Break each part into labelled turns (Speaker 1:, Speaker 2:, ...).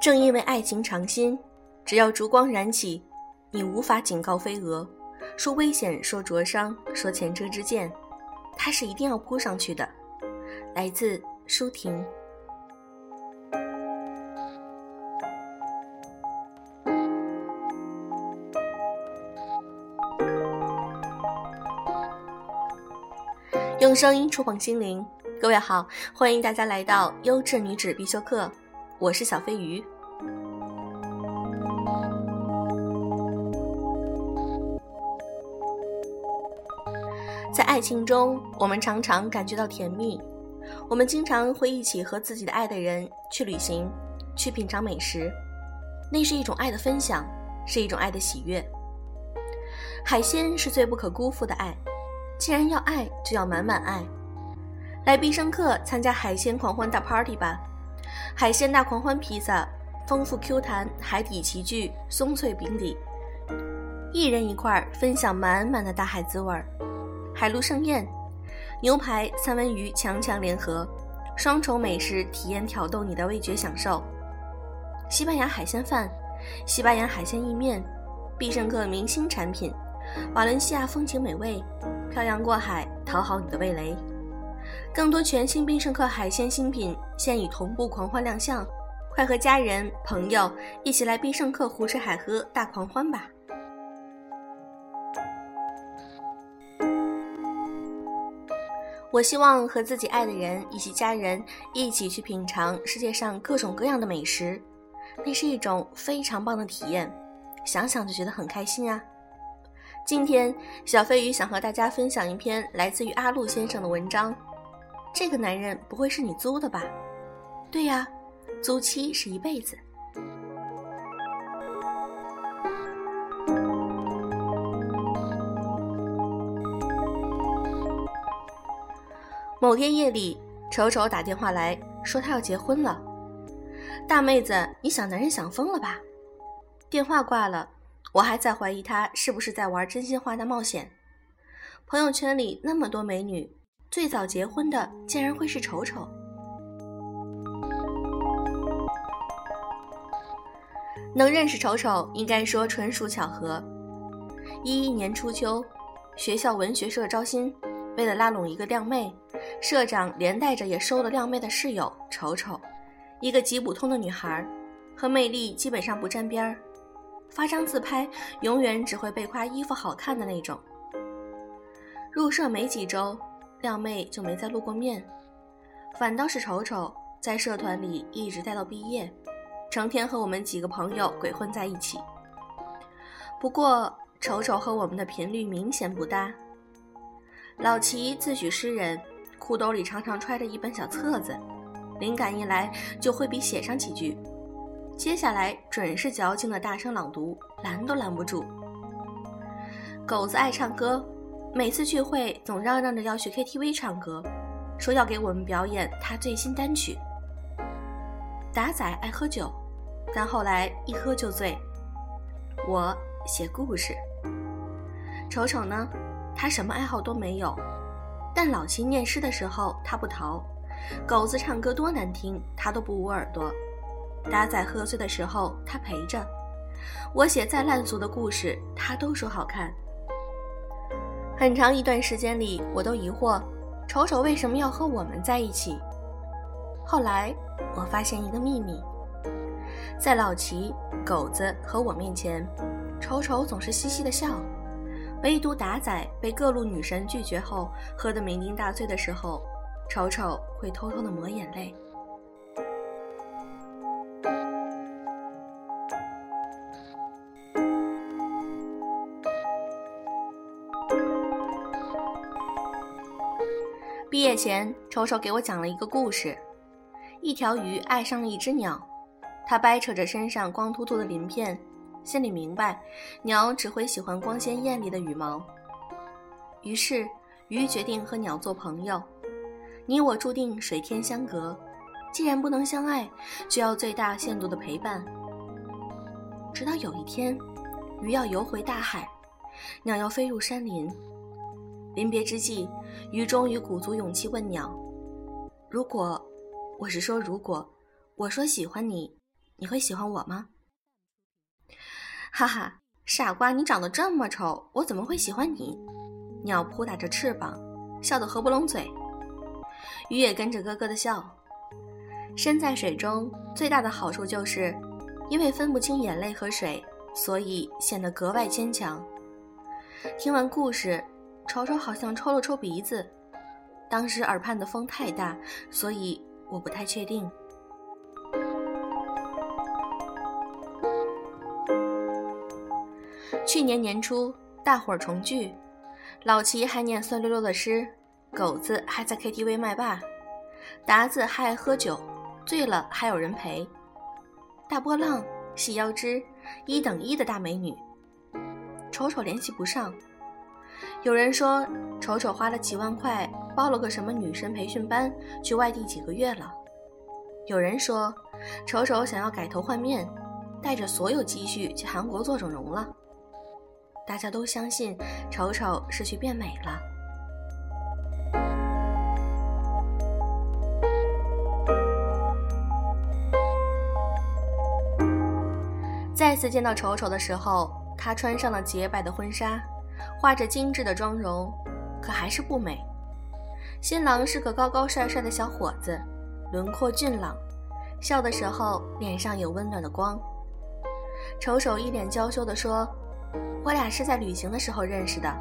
Speaker 1: 正因为爱情常新只要烛光燃起你无法警告飞蛾说危险说灼伤说前车之鉴它是一定要扑上去的。来自舒婷。用声音触碰心灵，各位好，欢迎大家来到优质女子必修课，我是小飞鱼。在爱情中，我们常常感觉到甜蜜，我们经常会一起和自己的爱的人去旅行，去品尝美食，那是一种爱的分享，是一种爱的喜悦。海鲜是最不可辜负的爱。既然要爱，就要满满爱。来必胜客参加海鲜狂欢大 party 吧！海鲜大狂欢披萨，丰富 Q 弹海底齐聚，松脆饼底，一人一块，分享满满的大海滋味儿。海陆盛宴，牛排、三文鱼强强联合，双重美食体验挑逗你的味觉享受。西班牙海鲜饭，西班牙海鲜意面，必胜客明星产品。瓦伦西亚风情美味，漂洋过海讨好你的味蕾。更多全新必胜客海鲜新品现已同步狂欢亮相，快和家人朋友一起来必胜客胡吃海喝大狂欢吧！我希望和自己爱的人以及家人一起去品尝世界上各种各样的美食，那是一种非常棒的体验，想想就觉得很开心啊！今天，小飞鱼想和大家分享一篇来自于阿路先生的文章。这个男人不会是你租的吧？对呀，租期是一辈子。某天夜里，丑丑打电话来说他要结婚了。大妹子，你想男人想疯了吧？电话挂了。我还在怀疑他是不是在玩真心话大冒险。朋友圈里那么多美女，最早结婚的竟然会是丑丑。能认识丑丑，应该说纯属巧合。一一年初秋，学校文学社招新，为了拉拢一个靓妹，社长连带着也收了靓妹的室友丑丑，一个极普通的女孩，和魅力基本上不沾边儿。发张自拍，永远只会被夸衣服好看的那种。入社没几周，靓妹就没再露过面，反倒是丑丑在社团里一直待到毕业，成天和我们几个朋友鬼混在一起。不过丑丑和我们的频率明显不搭。老齐自诩诗人，裤兜里常常揣着一本小册子，灵感一来就挥笔写上几句。接下来准是矫情的大声朗读，拦都拦不住。狗子爱唱歌，每次聚会总嚷嚷着要去 KTV 唱歌，说要给我们表演他最新单曲。达仔爱喝酒，但后来一喝就醉。我写故事。瞅瞅呢，他什么爱好都没有，但老齐念诗的时候他不逃，狗子唱歌多难听，他都不捂耳朵。达仔喝醉的时候，他陪着我写再烂俗的故事，他都说好看。很长一段时间里，我都疑惑，丑丑为什么要和我们在一起。后来我发现一个秘密，在老齐、狗子和我面前，丑丑总是嘻嘻的笑，唯独达仔被各路女神拒绝后，喝得酩酊大醉的时候，丑丑会偷偷的抹眼泪。毕业前，丑丑给我讲了一个故事：一条鱼爱上了一只鸟，它掰扯着身上光秃秃的鳞片，心里明白，鸟只会喜欢光鲜艳丽的羽毛。于是，鱼决定和鸟做朋友。你我注定水天相隔，既然不能相爱，就要最大限度的陪伴。直到有一天，鱼要游回大海，鸟要飞入山林。临别之际，鱼终于鼓足勇气问鸟：“如果，我是说如果，我说喜欢你，你会喜欢我吗？哈哈，傻瓜，你长得这么丑，我怎么会喜欢你？鸟扑打着翅膀，笑得合不拢嘴。鱼也跟着咯咯的笑。身在水中最大的好处就是，因为分不清眼泪和水，所以显得格外坚强。听完故事，丑丑好像抽了抽鼻子。当时耳畔的风太大，所以我不太确定。去年年初，大伙儿重聚，老齐还念酸溜溜的诗，狗子还在 KTV 麦霸，达子还爱喝酒，醉了还有人陪。大波浪、细腰肢、一等一的大美女，丑丑联系不上。有人说，丑丑花了几万块报了个什么女神培训班，去外地几个月了。有人说，丑丑想要改头换面，带着所有积蓄去韩国做整容了。大家都相信，丑丑是去变美了。再次见到丑丑的时候，她穿上了洁白的婚纱。画着精致的妆容，可还是不美。新郎是个高高帅帅的小伙子，轮廓俊朗，笑的时候脸上有温暖的光。丑丑一脸娇羞地说：“我俩是在旅行的时候认识的。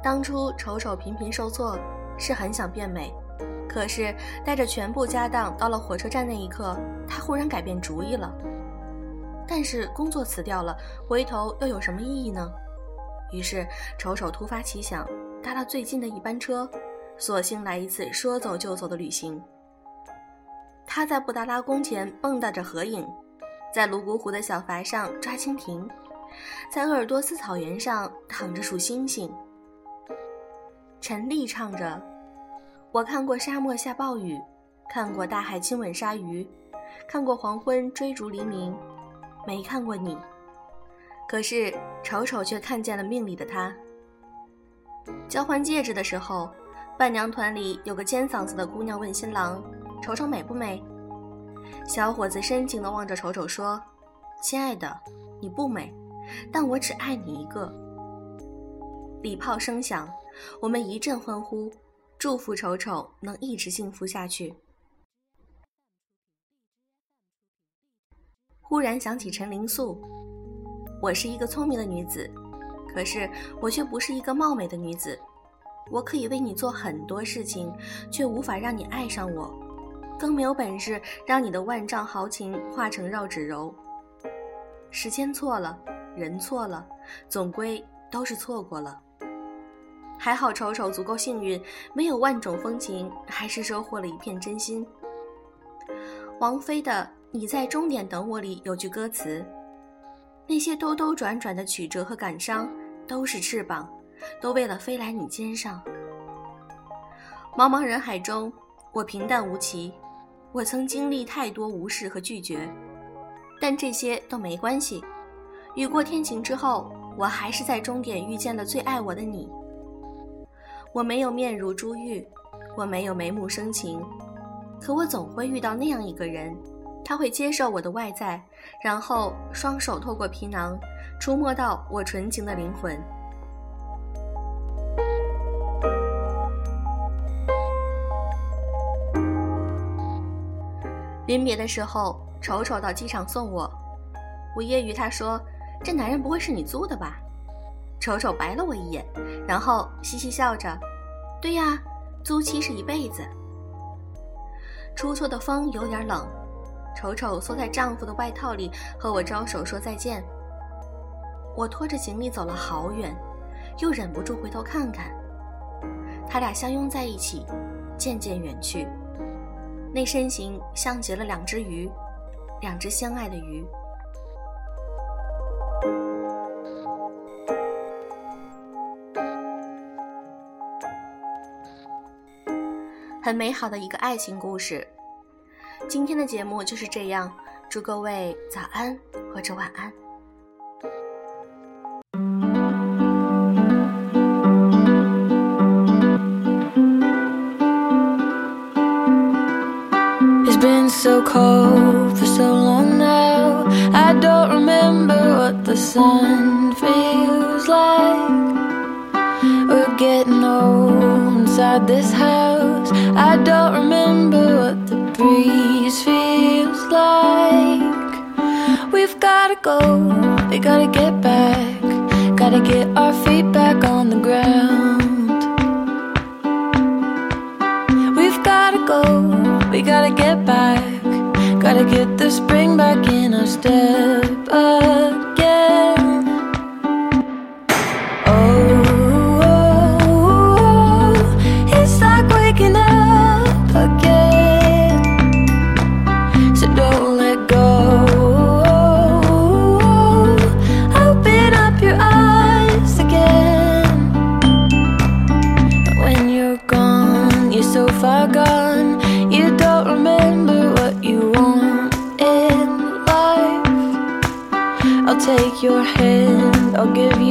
Speaker 1: 当初丑丑频频受挫，是很想变美，可是带着全部家当到了火车站那一刻，他忽然改变主意了。但是工作辞掉了，回头又有什么意义呢？”于是，丑丑突发奇想，搭了最近的一班车，索性来一次说走就走的旅行。他在布达拉宫前蹦跶着合影，在泸沽湖的小筏上抓蜻蜓，在鄂尔多斯草原上躺着数星星。陈丽唱着：“我看过沙漠下暴雨，看过大海亲吻鲨鱼，看过黄昏追逐黎明，没看过你。”可是丑丑却看见了命里的他。交换戒指的时候，伴娘团里有个尖嗓子的姑娘问新郎：“丑丑美不美？”小伙子深情地望着丑丑说：“亲爱的，你不美，但我只爱你一个。”礼炮声响，我们一阵欢呼，祝福丑丑能一直幸福下去。忽然想起陈灵素。我是一个聪明的女子，可是我却不是一个貌美的女子。我可以为你做很多事情，却无法让你爱上我，更没有本事让你的万丈豪情化成绕指柔。时间错了，人错了，总归都是错过了。还好丑丑足够幸运，没有万种风情，还是收获了一片真心。王菲的《你在终点等我》里有句歌词。那些兜兜转转的曲折和感伤，都是翅膀，都为了飞来你肩上。茫茫人海中，我平淡无奇，我曾经历太多无视和拒绝，但这些都没关系。雨过天晴之后，我还是在终点遇见了最爱我的你。我没有面如珠玉，我没有眉目生情，可我总会遇到那样一个人。他会接受我的外在，然后双手透过皮囊，触摸到我纯情的灵魂。临别的时候，丑丑到机场送我，我揶揄他说：“这男人不会是你租的吧？”丑丑白了我一眼，然后嘻嘻笑着：“对呀，租期是一辈子。”出错的风有点冷。丑丑缩在丈夫的外套里，和我招手说再见。我拖着行李走了好远，又忍不住回头看看。他俩相拥在一起，渐渐远去。那身形像极了两只鱼，两只相爱的鱼。很美好的一个爱情故事。今天的节目就是这样，祝各位早安或者晚安。so cold for so long now.
Speaker 2: I don't remember what the sun feels like. We're getting old inside this house. I don't remember. go. We gotta get back, gotta get our feet back on the ground. We've gotta go, we gotta get back, gotta get the spring back in our step. Up. I'll give you